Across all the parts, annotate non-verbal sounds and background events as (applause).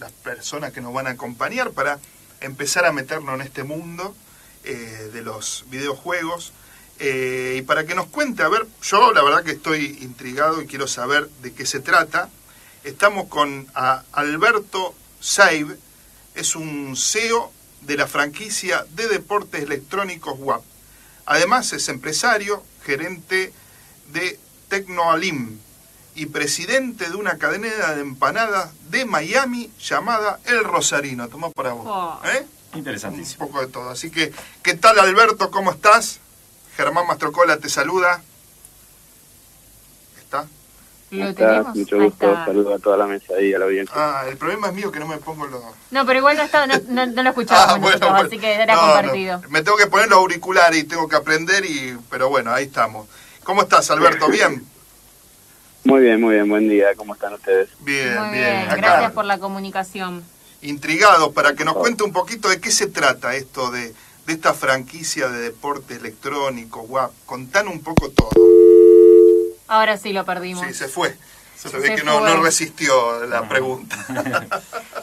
las personas que nos van a acompañar para empezar a meternos en este mundo eh, de los videojuegos. Eh, y para que nos cuente, a ver, yo la verdad que estoy intrigado y quiero saber de qué se trata. Estamos con Alberto Saib, es un CEO de la franquicia de deportes electrónicos WAP. Además es empresario, gerente de Tecnoalim y presidente de una cadena de empanadas de Miami llamada El Rosarino. Toma para vos. Oh. ¿Eh? Interesantísimo. Un poco de todo. Así que, ¿qué tal Alberto? ¿Cómo estás? Germán Mastrocola te saluda. ¿Está? ¿Lo ¿Cómo tenemos? Mucho gusto, saludo a toda la mesa y a la audiencia. Ah, el problema es mío que no me pongo los... No, pero igual no, está, no, no, no lo escuchábamos Ah, bueno, nosotros, bueno. así que era No, no. compartido. Me tengo que poner los auriculares y tengo que aprender, y pero bueno, ahí estamos. ¿Cómo estás, Alberto? (laughs) ¿Bien? Muy bien, muy bien, buen día, ¿cómo están ustedes? Bien, Muy bien. bien, Acá, gracias por la comunicación. intrigados para que nos cuente un poquito de qué se trata esto de, de esta franquicia de deporte electrónico, guap. Contanos un poco todo. Ahora sí lo perdimos. Sí, se fue. Se, ve que no resistió la pregunta. (laughs)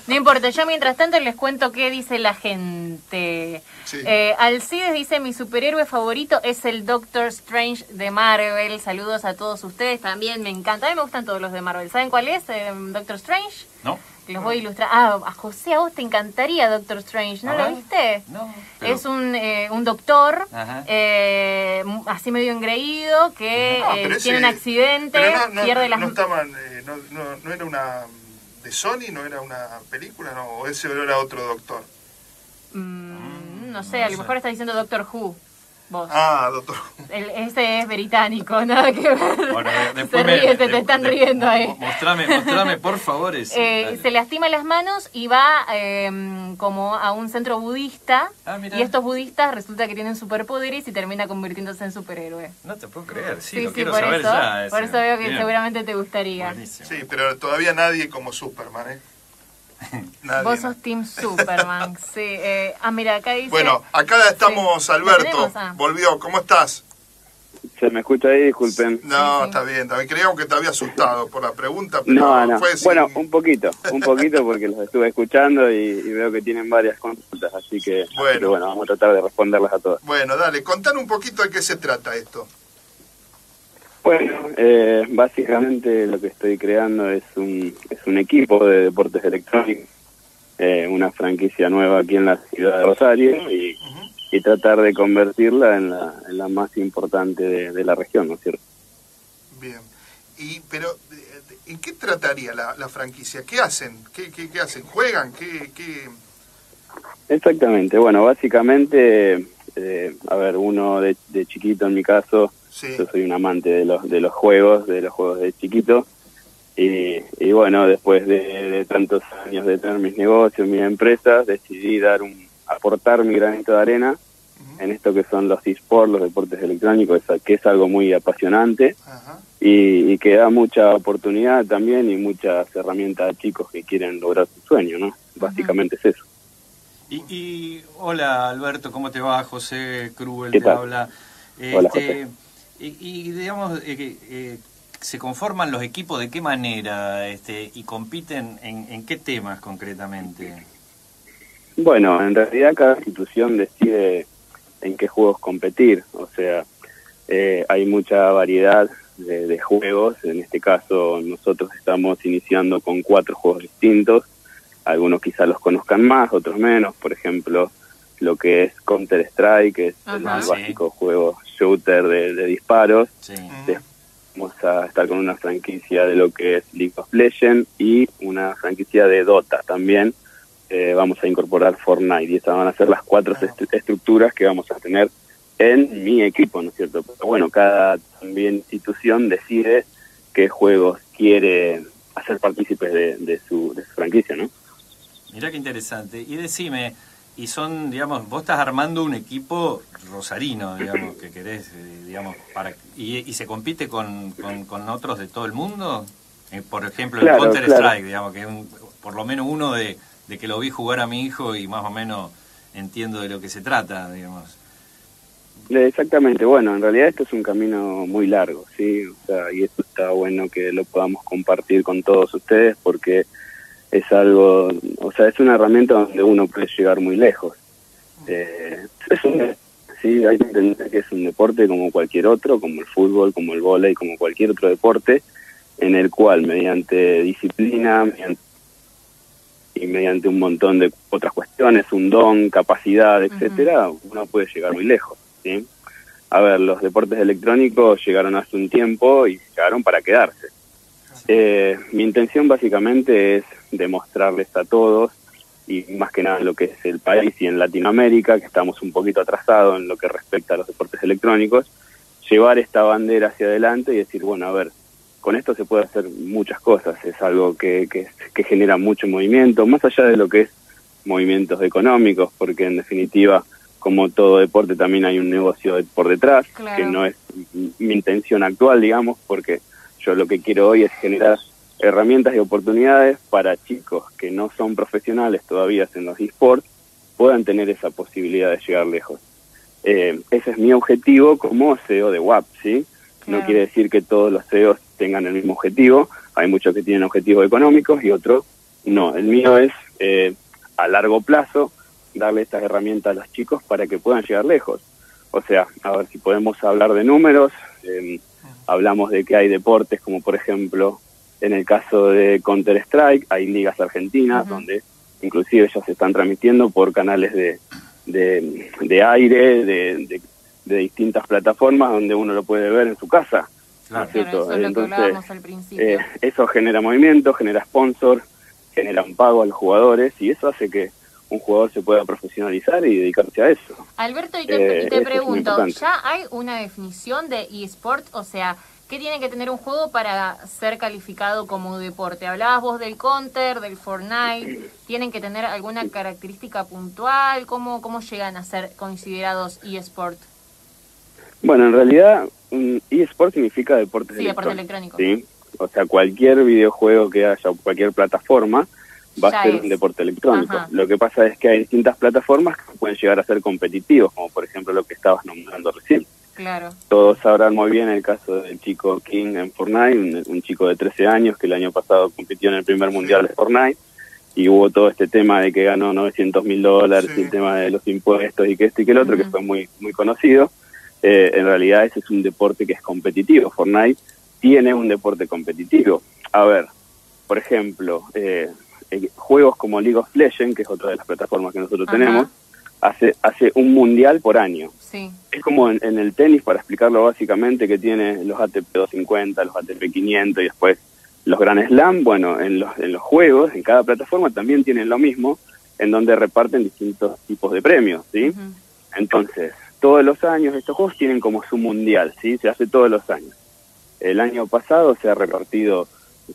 No importa, yo mientras tanto les cuento qué dice la gente. Sí. Eh, Alcides dice, mi superhéroe favorito es el Doctor Strange de Marvel. Saludos a todos ustedes, también me encanta. A mí me gustan todos los de Marvel. ¿Saben cuál es? Eh, Doctor Strange. ¿No? Los voy a ilustrar. Ah, a José, a vos te encantaría Doctor Strange, ¿no lo viste? No. pero- Es un, eh, un doctor, eh, así medio engreído, que No, eh, tiene un accidente, pero no, no, pierde las... no estaban, eh, no, no, era una de Sony, no era una película, no, o ese era otro doctor. Mm, no sé, a lo mejor estás diciendo Doctor Who, vos. Ah, doctor. El, ese es británico, (laughs) nada que ver. Bueno, se después me- ríe, te, de- están de- riendo ahí. mo- Mostrame, mostrame, por (laughs) favor. ese. Eh, se lastima las manos y va eh, como a un centro budista. Ah, y estos budistas resulta que tienen superpoderes y termina convirtiéndose en superhéroe. No te puedo creer, sí, Sí, lo sí, quiero por saber eso. ya. ese. por eso veo que Bien. seguramente te gustaría. Buenísimo. Sí, pero todavía nadie como Superman, ¿eh? Nadie, Vos no. sos Team Superman, (laughs) sí. eh, ah, mira, acá dice... Bueno, acá estamos, Sí. ¿Lo Alberto. Ah. Volvió, ¿cómo estás? ¿Se me escucha ahí? Disculpen. No, Sí, sí. está bien, también creíamos que te había asustado por la pregunta, pero No, no. fue sin- Bueno, un poquito, un poquito porque los estuve escuchando y, y veo que tienen varias consultas, así que así Bueno. que bueno, vamos a tratar de responderlas a todas. Bueno, dale, contanos un poquito de qué se trata esto. Bueno, eh, básicamente lo que estoy creando es un, es un equipo de deportes electrónicos, eh, una franquicia nueva aquí en la ciudad de Rosario y, tratar de convertirla en la, en la más importante de, de la región, ¿no es cierto? Bien. Y, pero, eh, ¿en qué trataría la, la franquicia? ¿Qué hacen? ¿Qué, qué, qué hacen? ¿Juegan? ¿Qué, qué... Exactamente, bueno, básicamente, eh, a ver, uno de, de chiquito en mi caso, Sí. yo soy un amante de los, de los juegos, de los juegos de chiquito, y, y bueno, después de, de tantos años de tener mis negocios, mis empresas, decidí dar un, aportar mi granito de arena en esto que son los esports, los deportes electrónicos, que es algo muy apasionante y, y que da mucha oportunidad también y muchas herramientas a chicos que quieren lograr su sueño, ¿no? Básicamente es eso. Y, y- hola Alberto, ¿cómo te va? José Crubel ¿Qué te tal? habla. Hola, Este, y, y, digamos, eh, eh, ¿se conforman los equipos de qué manera este, y compiten en, en qué temas concretamente? Bueno, en realidad cada institución decide en qué juegos competir, o sea, eh, hay mucha variedad de, de juegos, en este caso nosotros estamos iniciando con cuatro juegos distintos, algunos quizás los conozcan más, otros menos, por ejemplo, lo que es Counter Strike, que es el Ajá. Sí. básico juego shooter de, de disparos, Sí. Ujú. vamos a estar con una franquicia de lo que es League of Legends y una franquicia de Dota también. Eh, vamos a incorporar Fortnite y estas van a ser las cuatro est- estructuras que vamos a tener en mi equipo, ¿no es cierto? Pero bueno, cada también institución decide qué juegos quiere hacer partícipes de, de su, de su franquicia, ¿no? Mirá qué interesante. Y decime, y son, digamos, vos estás armando un equipo rosarino, digamos, que querés, eh, digamos, para y, y se compite con, con, con otros de todo el mundo. Eh, por ejemplo, Claro, el Counter claro. Strike, digamos, que es un- por lo menos uno de, de que lo vi jugar a mi hijo y más o menos entiendo de lo que se trata, digamos. Eh, Exactamente, bueno, en realidad esto es un camino muy largo, ¿sí? O sea, y esto está bueno que lo podamos compartir con todos ustedes porque es algo, o sea, es una herramienta donde uno puede llegar muy lejos. Eh, es un, sí, hay que entender que es un deporte como cualquier otro, como el fútbol, como el vóley, como cualquier otro deporte, en el cual mediante disciplina, mediante y mediante un montón de otras cuestiones, un don, capacidad, etcétera, uno puede llegar muy lejos, ¿sí? A ver, los deportes electrónicos llegaron hace un tiempo y llegaron para quedarse. Eh, mi intención básicamente es demostrarles a todos, y más que nada en lo que es el país y en Latinoamérica, que estamos un poquito atrasados en lo que respecta a los deportes electrónicos, llevar esta bandera hacia adelante y decir, bueno, a ver, con esto se puede hacer muchas cosas, es algo que, que, genera mucho movimiento, más allá de lo que es movimientos económicos, porque en definitiva, como todo deporte, también hay un negocio por detrás, que no es mi intención actual, digamos, porque yo lo que quiero hoy es generar herramientas y oportunidades para chicos que no son profesionales todavía en los esports, puedan tener esa posibilidad de llegar lejos. Eh, ese es mi objetivo como CEO de WAP, ¿sí? No quiere decir que todos los CEOs tengan el mismo objetivo. Hay muchos que tienen objetivos económicos y otros no. El mío es eh, a largo plazo darle estas herramientas a los chicos para que puedan llegar lejos. O sea, a ver si podemos hablar de números. Em, hablamos de que hay deportes como por ejemplo en el caso de Counter Strike hay ligas argentinas donde inclusive ya se están transmitiendo por canales de, de, aire, de, de distintas plataformas donde uno lo puede ver en su casa. eso Entonces, eh, eso genera movimiento, genera sponsor, genera un pago a los jugadores y eso hace que un jugador se pueda profesionalizar y dedicarse a eso. Alberto, y te, eh, pregunto, ¿ya hay una definición de eSport? O sea, ¿qué tiene que tener un juego para ser calificado como deporte? Hablabas vos del Counter, del Fortnite, ¿tienen que tener alguna característica puntual? ¿Cómo, cómo llegan a ser considerados eSport? Bueno, en realidad eSport significa deportes sí, electrónicos. ¿sí? O sea, cualquier videojuego que haya, cualquier plataforma, va a ser un deporte electrónico. Lo que pasa es que hay distintas plataformas que pueden llegar a ser competitivos, como por ejemplo lo que estabas nombrando recién. Claro. Todos sabrán muy bien el caso del chico King en Fortnite, un, chico de 13 años que el año pasado compitió en el primer mundial de Fortnite y hubo todo este tema de que ganó 900 mil dólares y el tema de los impuestos y que esto y que el otro, que fue muy, muy conocido. Eh, en realidad ese es un deporte que es competitivo. Fortnite tiene un deporte competitivo. A ver, por ejemplo, eh, eh, juegos como League of Legends, que es otra de las plataformas que nosotros tenemos, hace, hace un mundial por año. Es como en, el tenis, para explicarlo básicamente, que tiene los ATP 250, los ATP 500 y después los Grand Slam. Bueno, en los, en los juegos, en cada plataforma también tienen lo mismo, en donde reparten distintos tipos de premios, ¿sí? Entonces, todos los años estos juegos tienen como su mundial, ¿sí? Se hace todos los años. El año pasado se ha repartido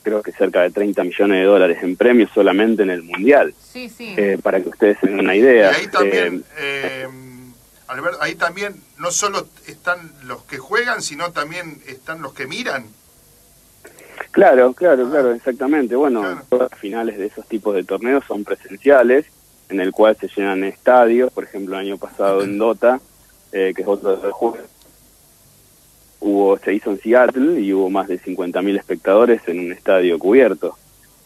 creo que cerca de 30 millones de dólares en premios solamente en el mundial. Sí, sí. Eh, para que ustedes tengan una idea. ahí también, eh, eh ahí también no solo están los que juegan, sino también están los que miran. Claro, claro, claro, exactamente. Bueno, todas las finales de esos tipos de torneos son presenciales, en el cual se llenan estadios, por ejemplo, el año pasado en Dota eh, que es otro de los juegos. Hubo, se hizo en Seattle y hubo más de 50.000 espectadores en un estadio cubierto.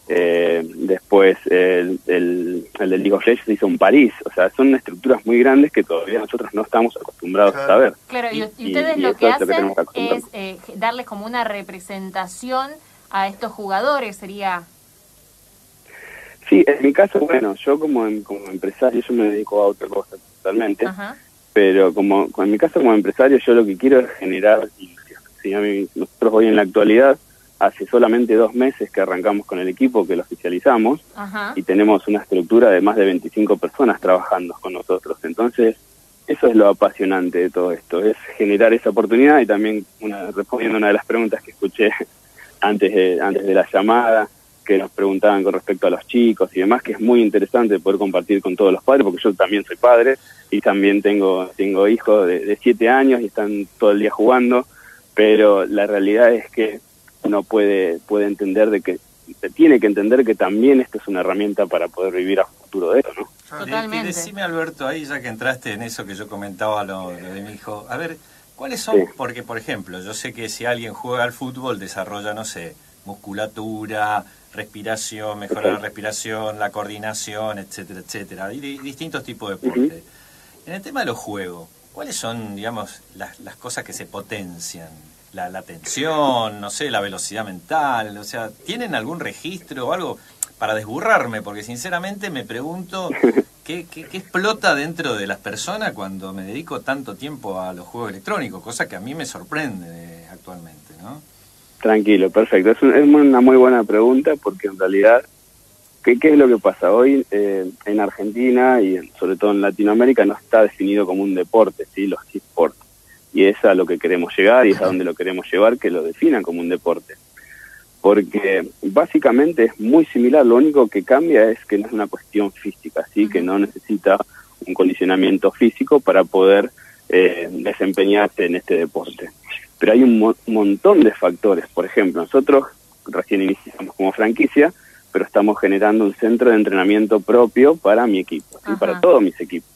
Eh, después el, el, el de League of Legends se hizo en París. O sea, son estructuras muy grandes que todavía nosotros no estamos acostumbrados a saber. Claro, y, ustedes lo que hacen es eh, darles como una representación a estos jugadores, sería... Sí, en mi caso, bueno, yo como, como empresario, yo me dedico a otra cosa totalmente. Ajá pero como en mi caso como empresario yo lo que quiero es generar si a mí, nosotros hoy en la actualidad hace solamente dos meses que arrancamos con el equipo que lo oficializamos y tenemos una estructura de más de 25 personas trabajando con nosotros. Entonces eso es lo apasionante de todo esto es generar esa oportunidad y también una, respondiendo a una de las preguntas que escuché (laughs) antes de, antes de la llamada que nos preguntaban con respecto a los chicos y demás, que es muy interesante poder compartir con todos los padres, porque yo también soy padre y también tengo, tengo hijos de, siete años y están todo el día jugando, pero la realidad es que uno puede, puede entender de que tiene que entender que también esto es una herramienta para poder vivir a futuro de eso, ¿no? Totalmente. Y, decime, Alberto, ahí ya que entraste en eso que yo comentaba, lo, de mi hijo, a ver, ¿cuáles son? Porque, por ejemplo, yo sé que si alguien juega al fútbol, desarrolla, no sé, musculatura, respiración, mejorar la respiración, la coordinación, etcétera, etcétera. Y distintos tipos de deporte. En el tema de los juegos, ¿cuáles son, digamos, las, las cosas que se potencian? La, la tensión, no sé, la velocidad mental, o sea, ¿tienen algún registro o algo para desburrarme? Porque sinceramente me pregunto (laughs) ¿Qué, explota dentro de las personas cuando me dedico tanto tiempo a los juegos electrónicos? Cosa que a mí me sorprende actualmente, ¿no? Tranquilo, perfecto. Es, una muy buena pregunta porque en realidad, ¿qué, qué es lo que pasa? Hoy eh, en Argentina y sobre todo en Latinoamérica no está definido como un deporte, ¿sí? Los esports. Y es a lo que queremos llegar y es a donde lo queremos llevar, que lo definan como un deporte porque básicamente es muy similar, lo único que cambia es que no es una cuestión física, así que no necesita un condicionamiento físico para poder eh, desempeñarse en este deporte. Pero hay un montón de factores, por ejemplo, nosotros recién iniciamos como franquicia, pero estamos generando un centro de entrenamiento propio para mi equipo y para todos mis equipos.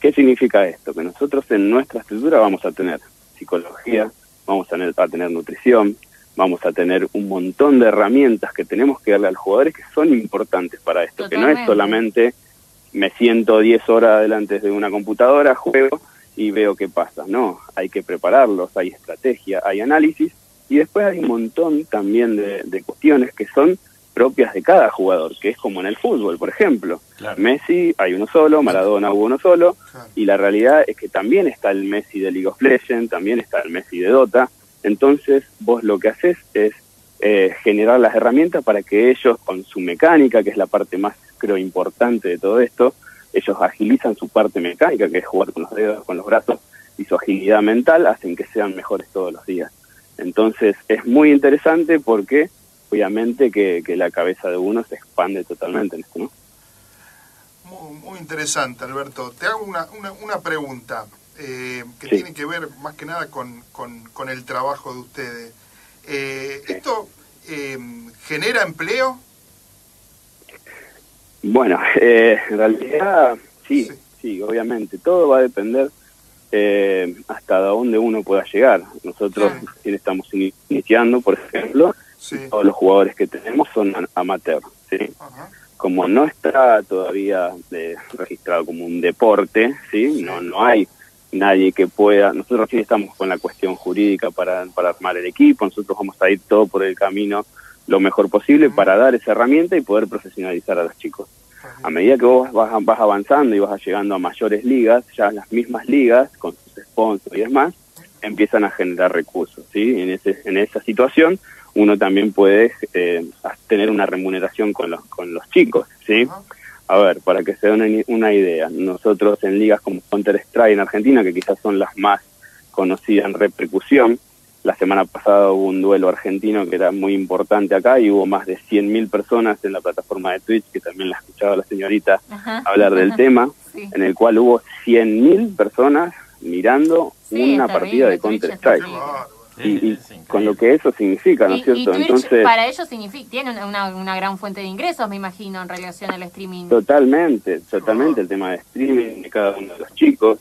¿Qué significa esto? Que nosotros en nuestra estructura vamos a tener psicología, vamos a tener nutrición, vamos a tener un montón de herramientas que tenemos que darle a los jugadores que son importantes para esto, que no es solamente me siento 10 horas delante de una computadora, juego y veo qué pasa, no, hay que prepararlos, hay estrategia, hay análisis y después hay un montón también de, cuestiones que son propias de cada jugador, que es como en el fútbol, por ejemplo. Messi hay uno solo, Maradona hubo uno solo, y la realidad es que también está el Messi de League of Legends, también está el Messi de Dota, entonces vos lo que haces es eh, generar las herramientas para que ellos, con su mecánica, que es la parte más, creo, importante de todo esto, ellos agilizan su parte mecánica, que es jugar con los dedos, con los brazos, y su agilidad mental hacen que sean mejores todos los días. Entonces es muy interesante porque obviamente que, la cabeza de uno se expande totalmente en esto, ¿no? Muy, interesante, Alberto. Te hago una, una, una pregunta. Eh, que tiene que ver más que nada con, con, el trabajo de ustedes. Eh, ¿Esto eh, genera empleo? Bueno, (laughs) en realidad sí, sí, obviamente. Todo va a depender hasta dónde uno pueda llegar. Nosotros estamos iniciando, por ejemplo, todos los jugadores que tenemos son amateurs. Como no está todavía registrado como un deporte, ¿sí? No, no hay nadie que pueda, nosotros sí estamos con la cuestión jurídica para, para armar el equipo, nosotros vamos a ir todo por el camino lo mejor posible para dar esa herramienta y poder profesionalizar a los chicos. A medida que vos vas, vas avanzando y vas llegando a mayores ligas, ya las mismas ligas, con sus sponsors y demás, empiezan a generar recursos. ¿sí? En, ese, en esa situación uno también puede eh, tener una remuneración con los, con los chicos. ¿sí? A ver, para que se den una, idea, nosotros en ligas como Counter Strike en Argentina, que quizás son las más conocidas en repercusión, la semana pasada hubo un duelo argentino que era muy importante acá y hubo más de 100.000 personas en la plataforma de Twitch, que también la escuchaba la señorita hablar del (laughs) tema, en el cual hubo 100.000 personas mirando una partida de Counter Strike y, con lo que eso significa, ¿no es cierto? Entonces para ellos significa tiene una, una, gran fuente de ingresos, me imagino, en relación al streaming. Totalmente, totalmente el tema de streaming de cada uno de los chicos.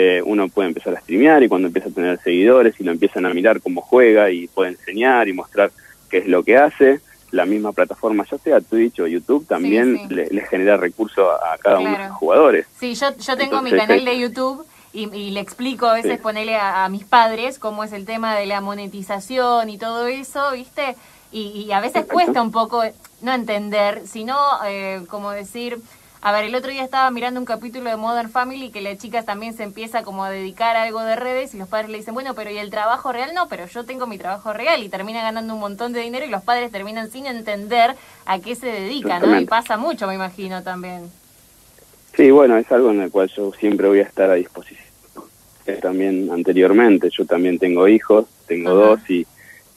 Eh, uno puede empezar a streamear y cuando empieza a tener seguidores y lo empiezan a mirar cómo juega y puede enseñar y mostrar qué es lo que hace, la misma plataforma, ya sea Twitch o YouTube, también Le, genera recursos a, cada uno de los jugadores. Sí, yo, yo tengo mi canal de YouTube y, le explico a veces, ponerle a, mis padres cómo es el tema de la monetización y todo eso, ¿viste? Y, a veces cuesta un poco no entender, sino eh, como decir, a ver, el otro día estaba mirando un capítulo de Modern Family que la chica también se empieza como a dedicar a algo de redes y los padres le dicen, bueno, pero ¿y el trabajo real? No, pero yo tengo mi trabajo real y termina ganando un montón de dinero y los padres terminan sin entender a qué se dedica, ¿no? Y pasa mucho, me imagino también. Sí, bueno, es algo en el cual yo siempre voy a estar a disposición también anteriormente. Yo también tengo hijos, tengo dos y,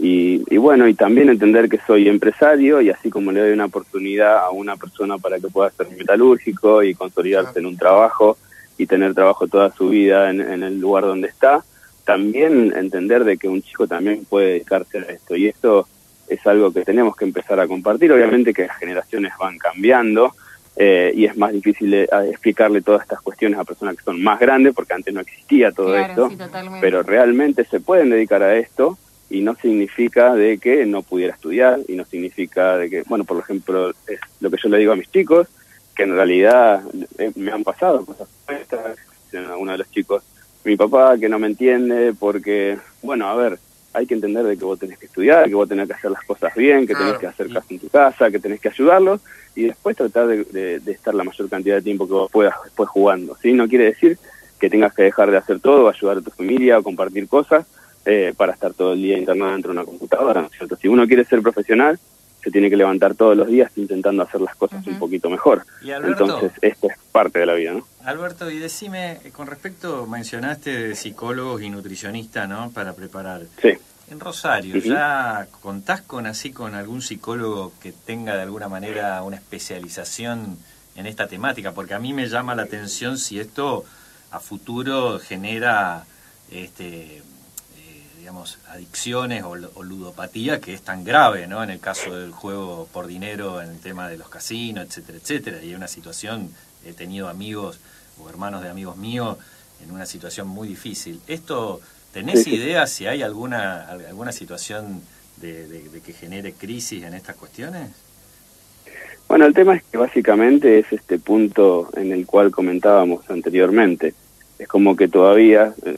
y, bueno, y también entender que soy empresario y así como le doy una oportunidad a una persona para que pueda ser metalúrgico y consolidarse en un trabajo y tener trabajo toda su vida en, el lugar donde está, también entender de que un chico también puede dedicarse a esto y esto es algo que tenemos que empezar a compartir. Obviamente que las generaciones van cambiando, eh, y es más difícil eh, explicarle todas estas cuestiones a personas que son más grandes, porque antes no existía todo esto, pero realmente se pueden dedicar a esto y no significa de que no pudiera estudiar y no significa de que, bueno, por ejemplo, es lo que yo le digo a mis chicos, que en realidad eh, me han pasado cosas uno de los chicos, mi papá que no me entiende porque, bueno, a ver, hay que entender de que vos tenés que estudiar, que vos tenés que hacer las cosas bien, que tenés que hacer caso en tu casa, que tenés que ayudarlos y después tratar de, de, estar la mayor cantidad de tiempo que vos puedas después jugando. ¿sí? No quiere decir que tengas que dejar de hacer todo, ayudar a tu familia o compartir cosas eh, para estar todo el día internado dentro de una computadora. ¿no es cierto? Si uno quiere ser profesional, se tiene que levantar todos los días intentando hacer las cosas un poquito mejor. Entonces, esto es parte de la vida, ¿no? Alberto, y decime, con respecto, mencionaste psicólogos y nutricionistas, ¿no? Para preparar. Sí. En Rosario, ¿ya contás con así con algún psicólogo que tenga de alguna manera una especialización en esta temática? Porque a mí me llama la atención si esto a futuro genera este digamos, adicciones o, ludopatía que es tan grave, ¿no? En el caso del juego por dinero, en el tema de los casinos, etcétera, etcétera. Y hay una situación, he tenido amigos o hermanos de amigos míos en una situación muy difícil. ¿Esto, tenés idea si hay alguna, alguna situación de, que genere crisis en estas cuestiones? Bueno, el tema es que básicamente es este punto en el cual comentábamos anteriormente. Es como que todavía, eh,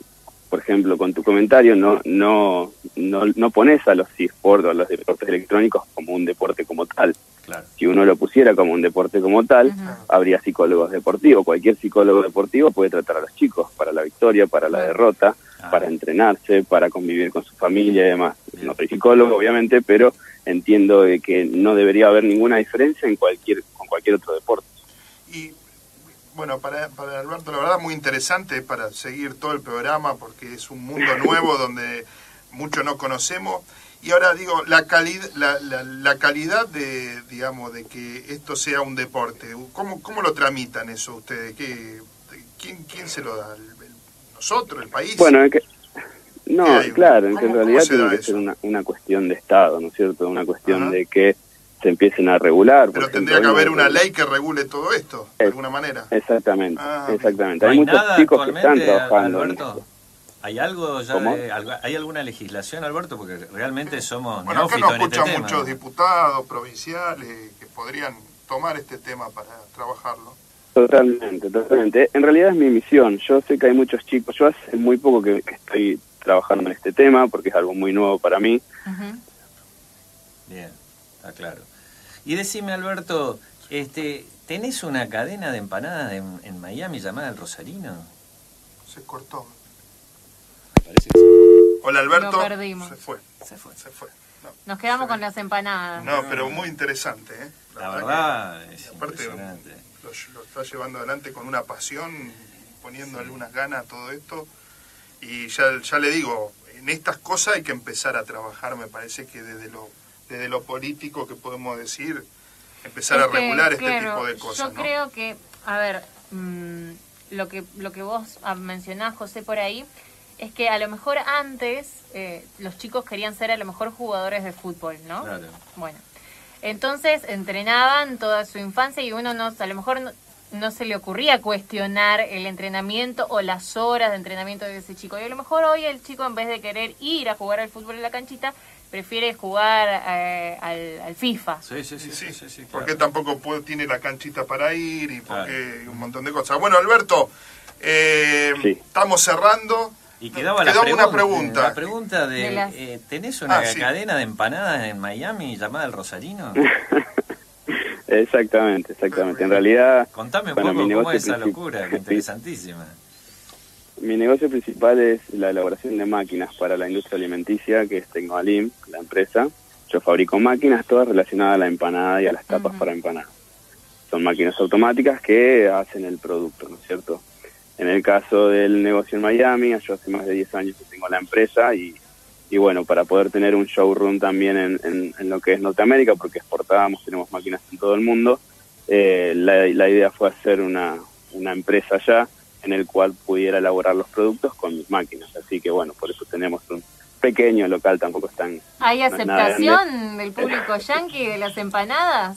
por ejemplo, con tu comentario, no, no, no, no pones a los eSports o a los deportes electrónicos como un deporte como tal. Si uno lo pusiera como un deporte como tal, habría psicólogos deportivos. Cualquier psicólogo deportivo puede tratar a los chicos para la victoria, para la derrota, ah. para entrenarse, para convivir con su familia y demás. No soy psicólogo, obviamente, pero entiendo de que no debería haber ninguna diferencia en cualquier, con cualquier otro deporte. Y bueno, para, para Alberto, la verdad muy interesante para seguir todo el programa porque es un mundo (laughs) nuevo donde mucho no conocemos. Y ahora digo, la, calidad la, la, calidad de, digamos, de que esto sea un deporte, ¿cómo, cómo lo tramitan eso ustedes? ¿Qué, quién, ¿Quién se lo da? ¿Nosotros, el país? Bueno, que, no, claro, en, que en realidad tiene que ser una, una cuestión de Estado, ¿no es cierto? Una cuestión de que se empiecen a regular. Pero tendría que haber una ley que regule todo esto, de alguna manera. Exactamente, ah, exactamente. hay, muchos chicos que están trabajando Alberto, ¿Hay algo ya hay alguna legislación, Alberto? Porque realmente somos Bueno, acá nos este escuchan muchos diputados provinciales que podrían tomar este tema para trabajarlo. Totalmente, totalmente. En realidad es mi misión. Yo sé que hay muchos chicos. Yo hace muy poco que, estoy trabajando en este tema porque es algo muy nuevo para mí. Bien, está claro. Y decime, Alberto, este, ¿tenés una cadena de empanadas en, Miami llamada El Rosarino? Se cortó. Hola, Alberto. Lo perdimos. Se fue. Se fue. Se fue. Nos quedamos con las empanadas. No, pero muy interesante, ¿eh? La, verdad, es impresionante. Lo, lo, está llevando adelante con una pasión, poniendo algunas ganas a todo esto. Y ya, ya le digo, en estas cosas hay que empezar a trabajar, me parece que desde lo desde lo político que podemos decir, empezar a regular este tipo de cosas. Yo creo que, a ver, mm, lo que lo que vos mencionás, José, por ahí, es que a lo mejor antes eh, los chicos querían ser a lo mejor jugadores de fútbol, ¿no? Claro. Bueno, entonces entrenaban toda su infancia y uno no, a lo mejor no, no se le ocurría cuestionar el entrenamiento o las horas de entrenamiento de ese chico. Y a lo mejor hoy el chico en vez de querer ir a jugar al fútbol en la canchita, prefiere jugar eh, al, FIFA. Sí, sí, sí. sí, sí, Porque tampoco puede, tiene la canchita para ir y porque un montón de cosas. Bueno, Alberto, eh, estamos cerrando. Y quedaba, la pregunta, una pregunta. La pregunta de, eh, ¿tenés una ah, cadena de empanadas en Miami llamada El Rosarino? (laughs) exactamente, exactamente. En realidad... Contame un poco cómo es esa locura, interesantísima. (laughs) Mi negocio principal es la elaboración de máquinas para la industria alimenticia, que es Tecnoalim, la empresa. Yo fabrico máquinas todas relacionadas a la empanada y a las tapas para empanadas. Son máquinas automáticas que hacen el producto, ¿no es cierto? En el caso del negocio en Miami, yo hace más de 10 años que tengo la empresa y, y bueno, para poder tener un showroom también en, en, lo que es Norteamérica, porque exportábamos, tenemos máquinas en todo el mundo, eh, la, la idea fue hacer una, una empresa allá en el cual pudiera elaborar los productos con mis máquinas. Así que bueno, por eso tenemos un pequeño local, tampoco están... ¿Hay aceptación del público yanqui de las empanadas?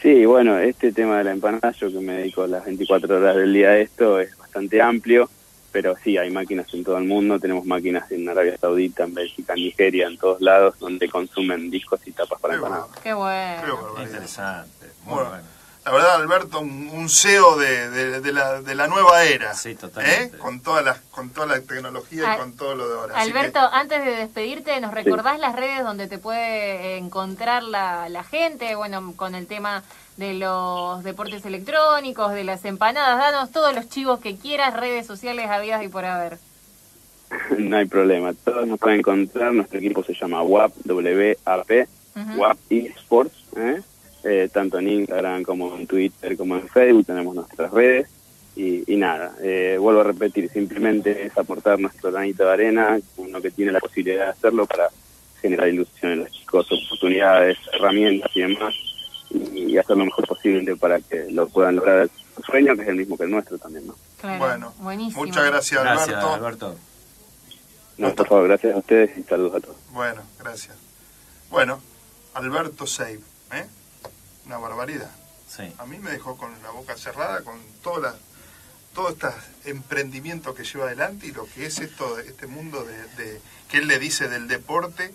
Sí, bueno, este tema de la empanada, yo que me dedico las 24 horas del día a esto, es bastante amplio. pero sí, hay máquinas en todo el mundo, tenemos máquinas en Arabia Saudita, en Bélgica, en Nigeria, en todos lados, donde consumen discos y tapas para empanadas. Qué bueno. Qué interesante, muy bueno. La verdad, Alberto, un, CEO de, de, la, de la nueva era. Sí, totalmente. ¿eh? Con, toda la, con toda la tecnología y con todo lo de ahora. Alberto, antes de despedirte, ¿nos recordás las redes donde te puede encontrar la, la gente? Bueno, con el tema de los deportes electrónicos, de las empanadas. Danos todos los chivos que quieras, redes sociales habidas y por haber. (laughs) no hay problema. Todos nos pueden encontrar. Nuestro equipo se llama WAP, W-A-P, WAP eSports. ¿eh? ¿Eh? tanto en Instagram como en Twitter como en Facebook tenemos nuestras redes. Y, nada, eh, vuelvo a repetir, simplemente es aportar nuestro granito de arena, uno que tiene la posibilidad de hacerlo para generar ilusión en los chicos, oportunidades, herramientas y demás y hacer lo mejor posible para que lo puedan lograr su sueño, que es el mismo que el nuestro también, ¿no? bueno, muchas gracias, Alberto. Alberto. No, por favor, gracias a ustedes y saludos a todos. Bueno, gracias. Bueno, Alberto Save, ¿eh? Una barbaridad. Sí. A mí me dejó con la boca cerrada con toda la, todo este emprendimiento que lleva adelante y lo que es esto, este mundo de, de que él le dice del deporte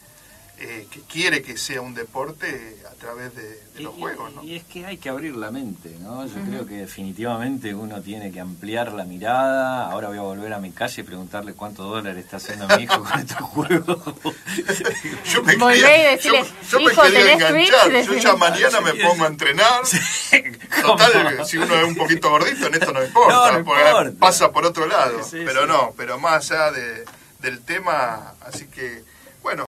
eh, que quiere que sea un deporte a través de, los juegos. ¿no? Y es que hay que abrir la mente, ¿no? Yo creo que definitivamente uno tiene que ampliar la mirada. Ahora voy a volver a mi calle y preguntarle cuánto dólar está haciendo mi hijo con estos juegos. (laughs) yo me quería, yo, me quería enganchar. Yo ya mañana me pongo a entrenar. (laughs) Total, si uno es un poquito gordito, en esto no importa, porque pasa por otro lado. pero no, pero más allá de, del tema, así que, bueno.